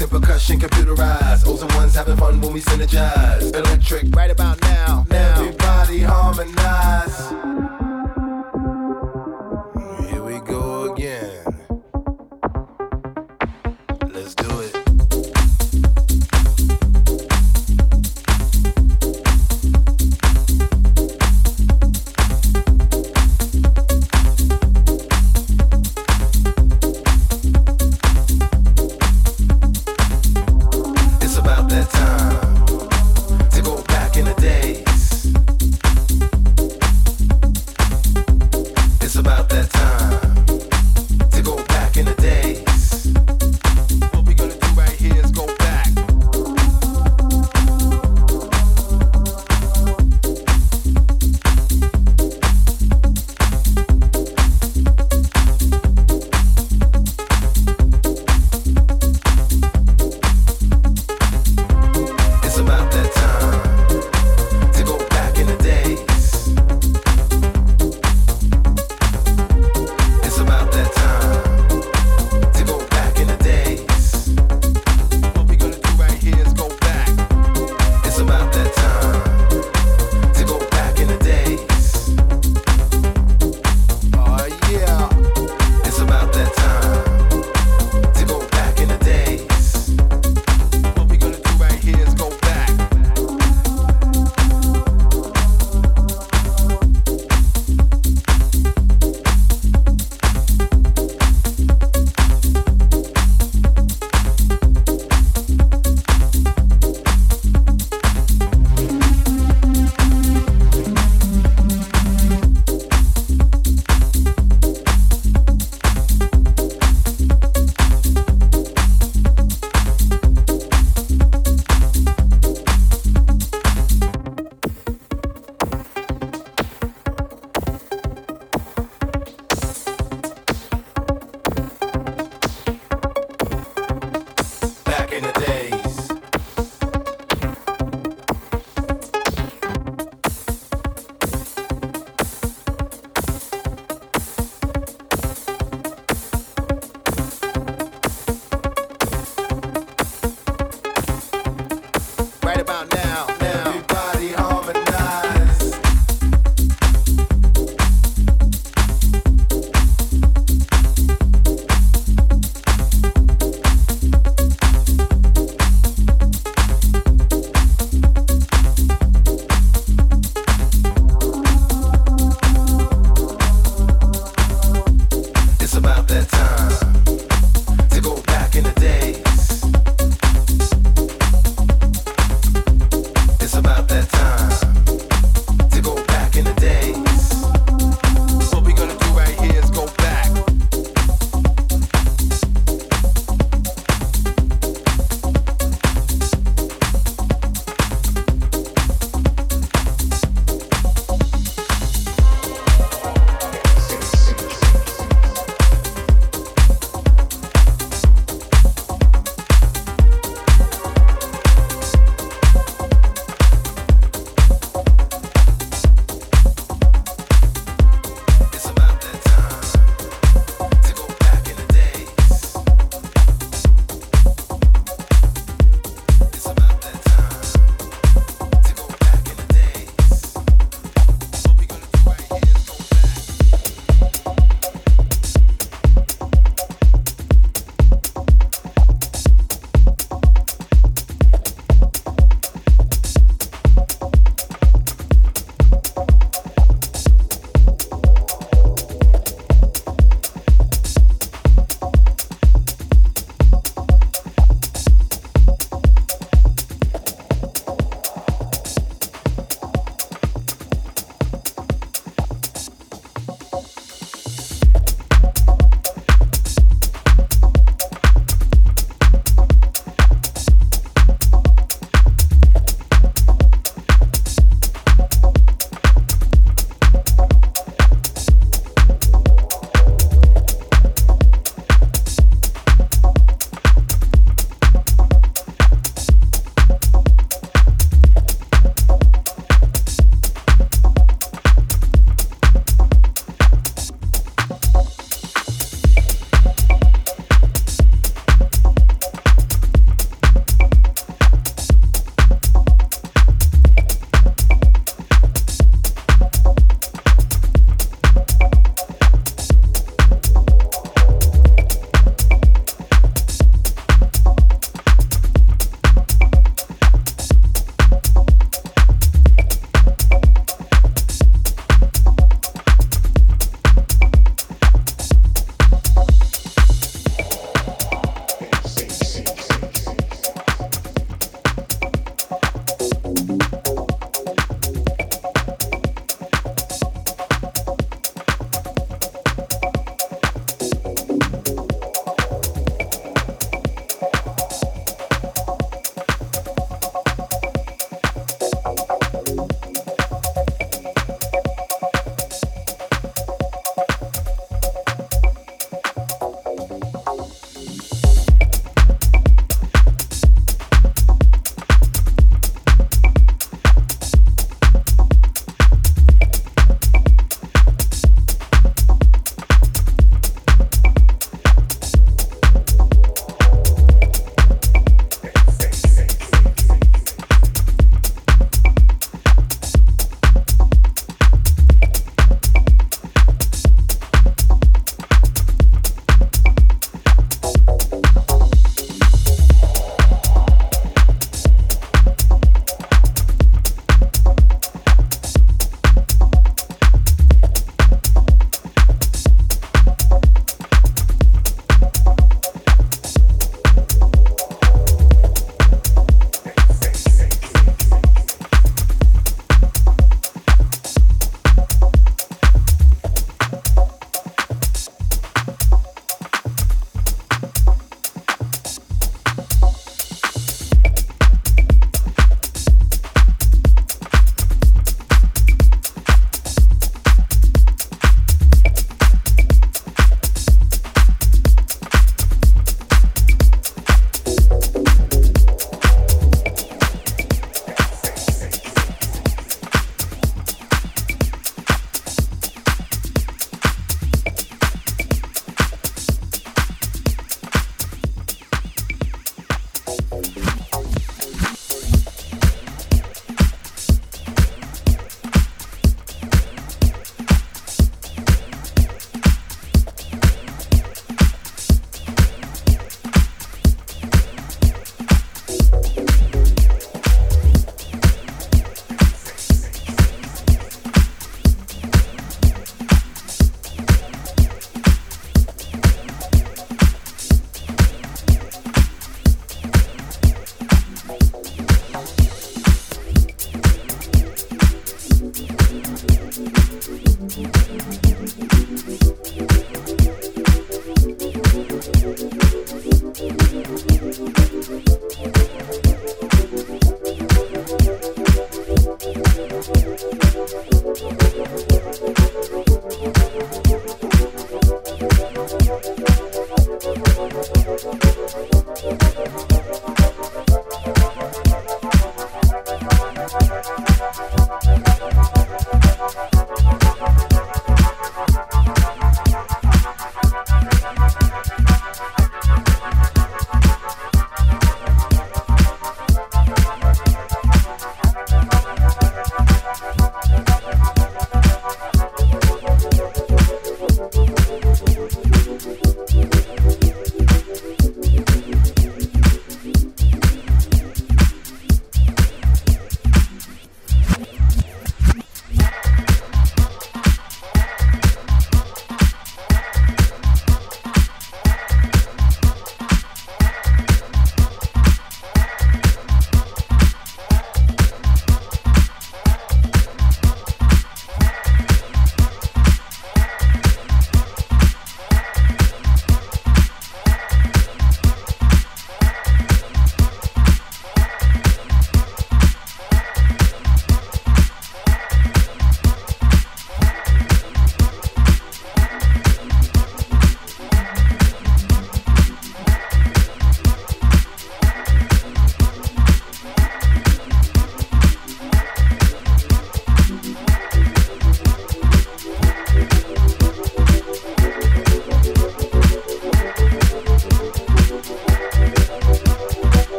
and percussion computerized. O's and ones having fun when we synergize. Electric right about now.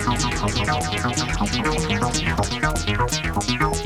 Thank you.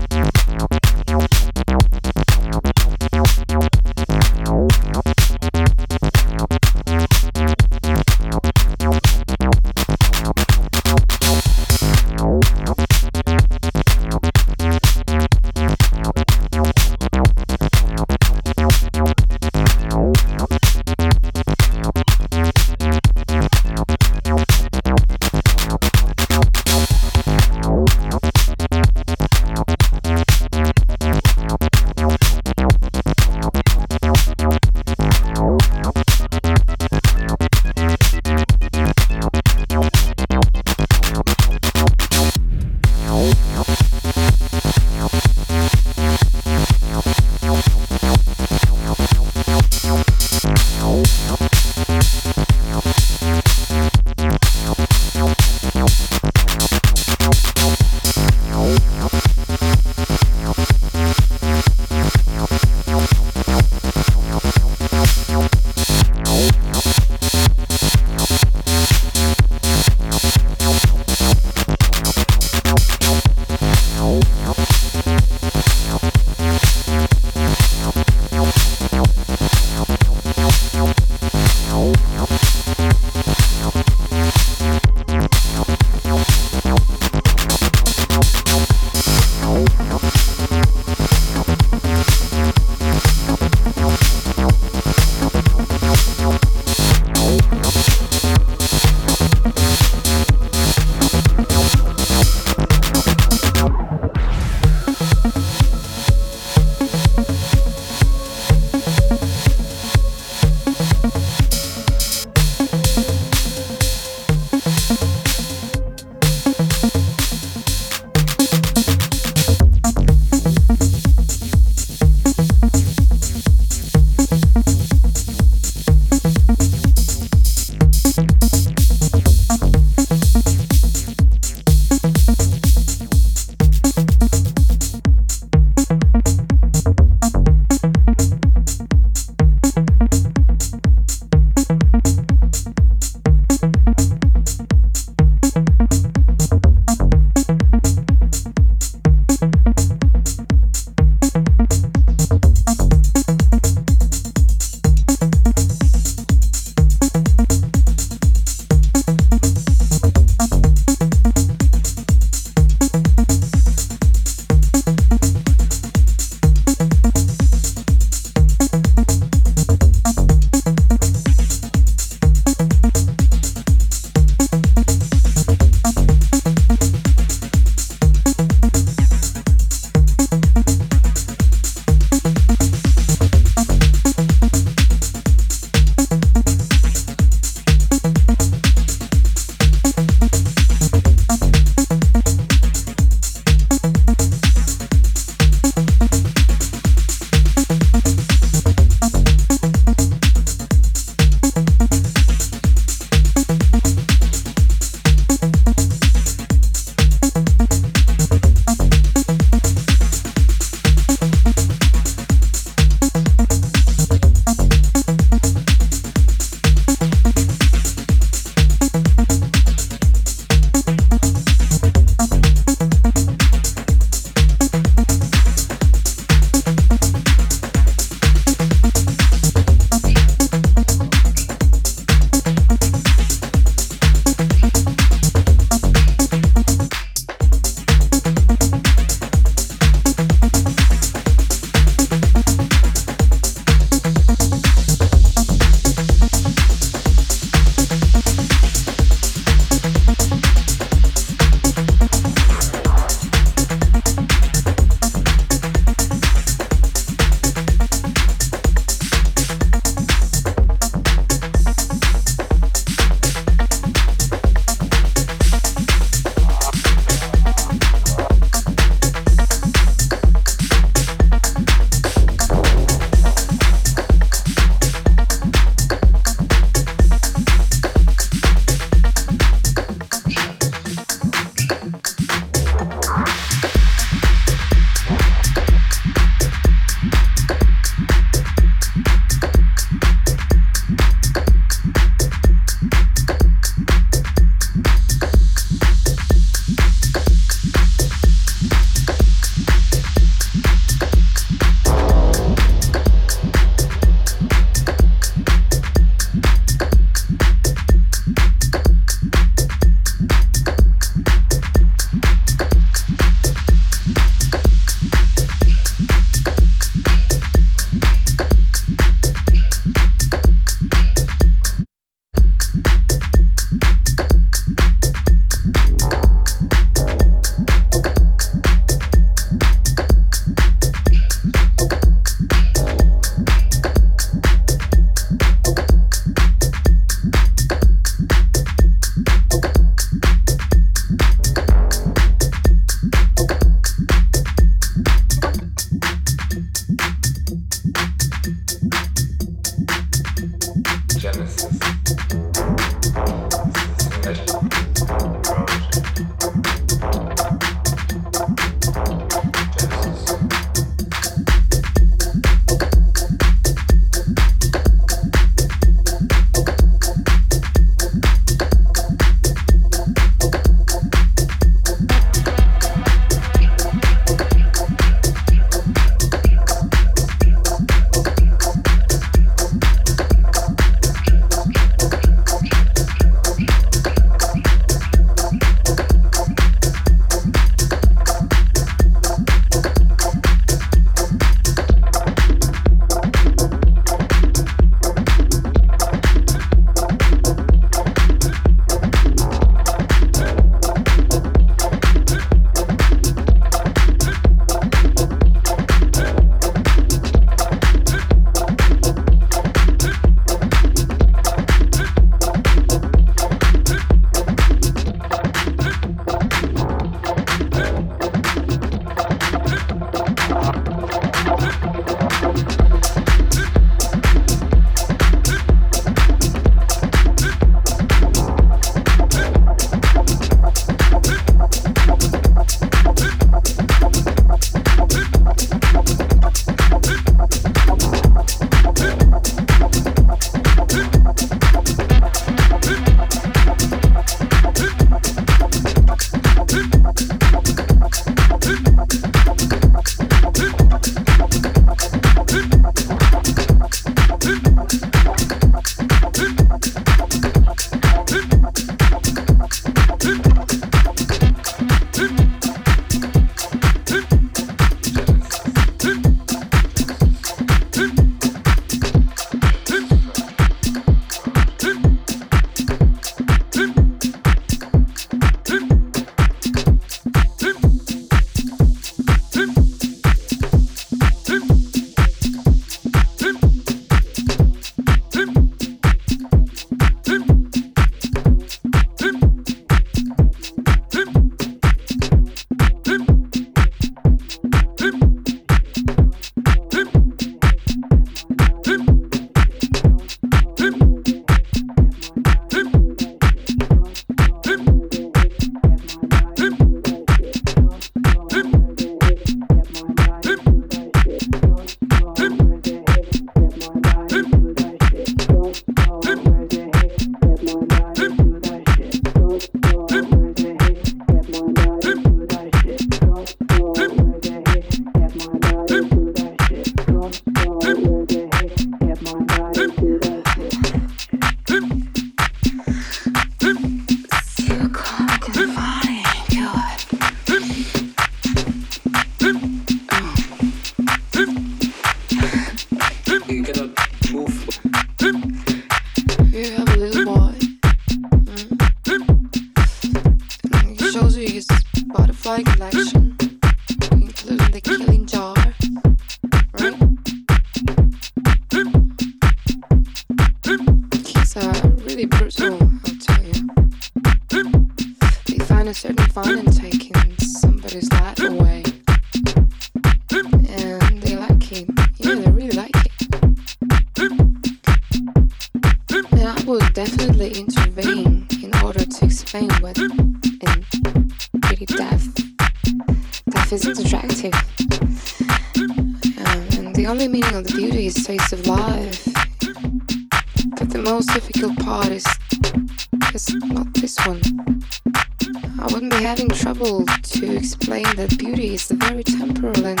Explain that beauty is very temporal and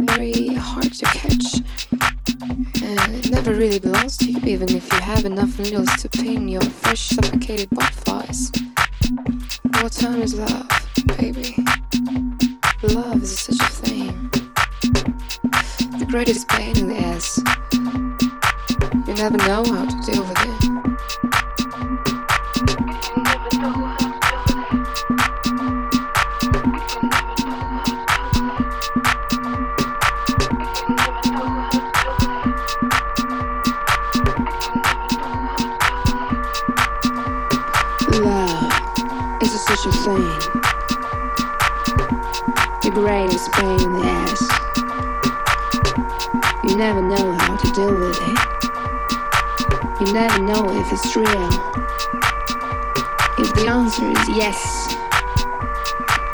very hard to catch. And it never really belongs to you, even if you have enough needles to pin your fresh, suffocated butterflies. What time is love, baby? Love is such a thing. The greatest pain in the ass. You never know how to deal never know if it's real. If the answer is yes,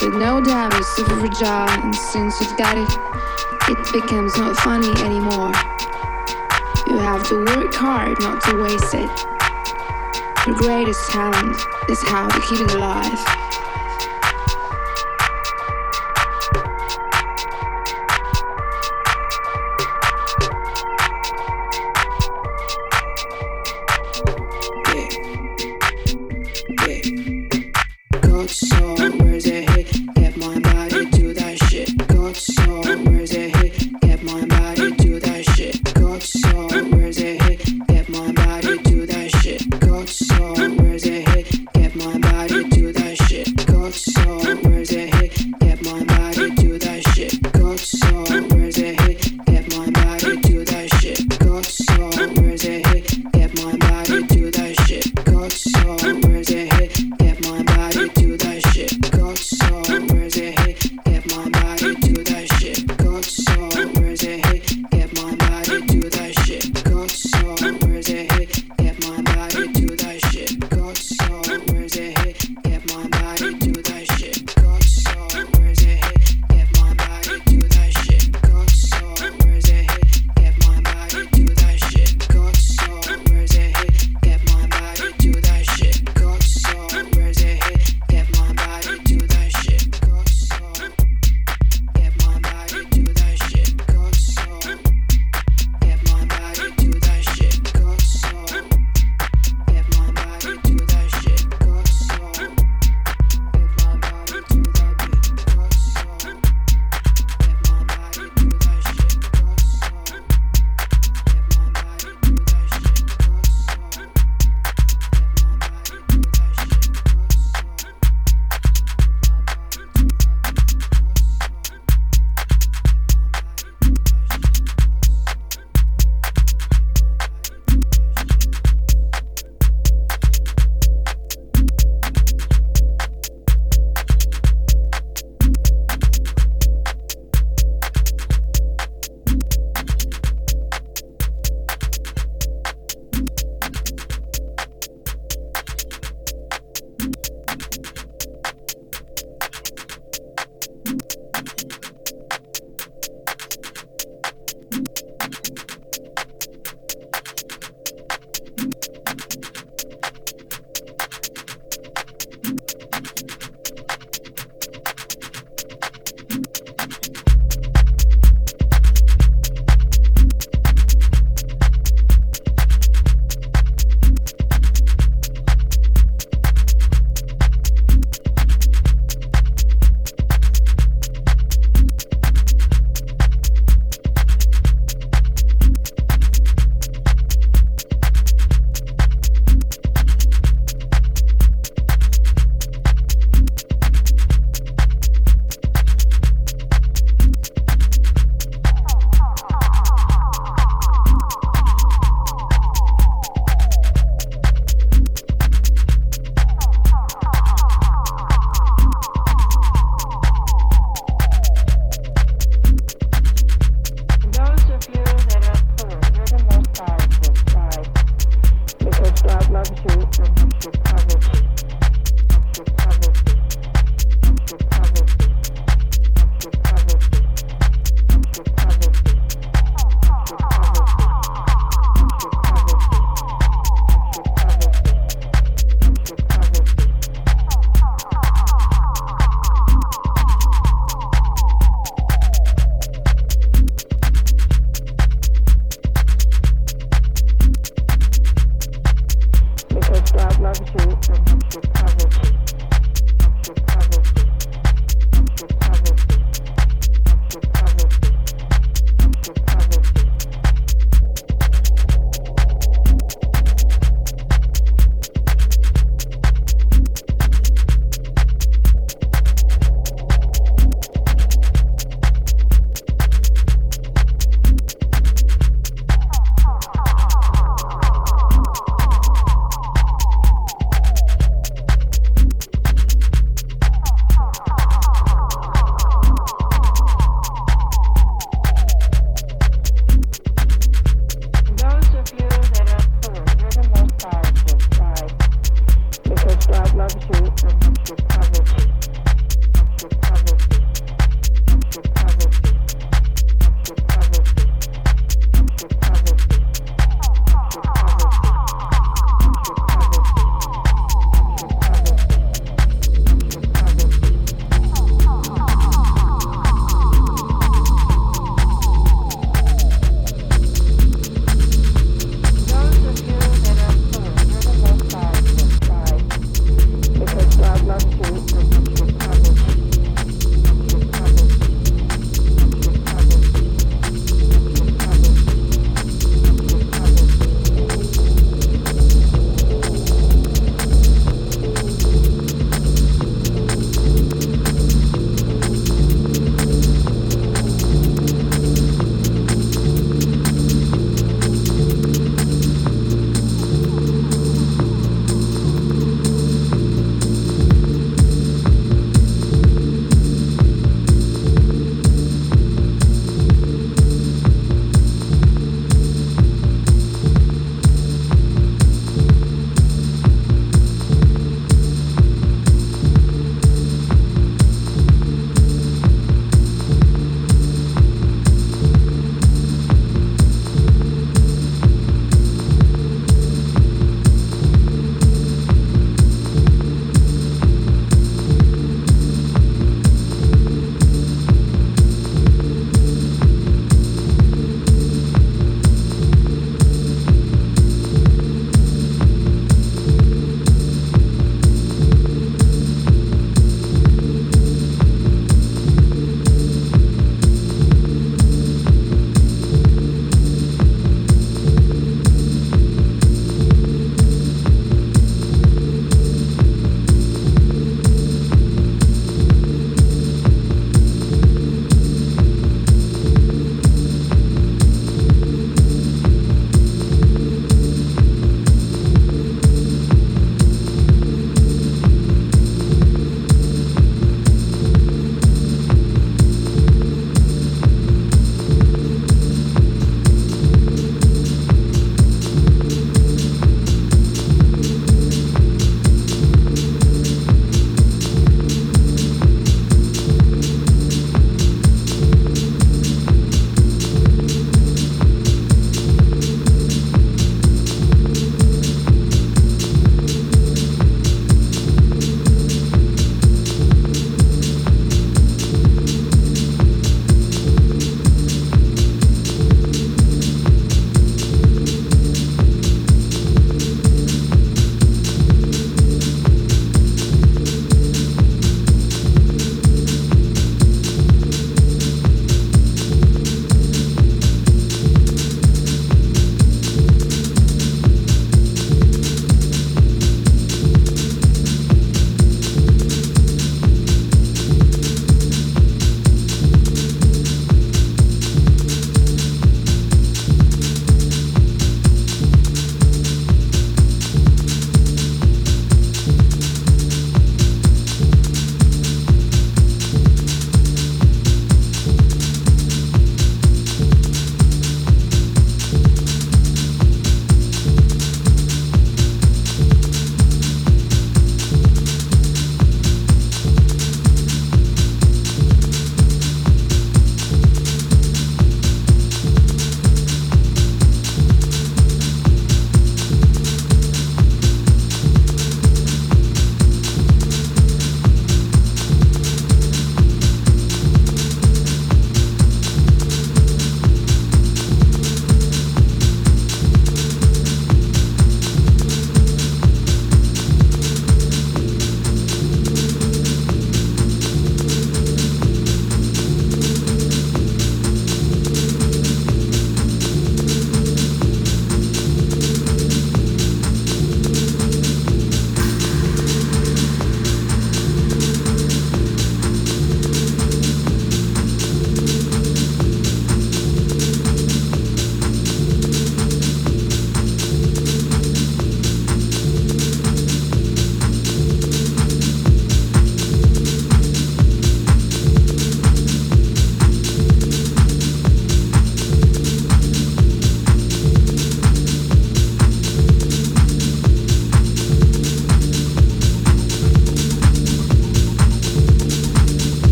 then no doubt it's super fragile, and since you've got it, it becomes not funny anymore. You have to work hard not to waste it. Your greatest talent is how to keep it alive.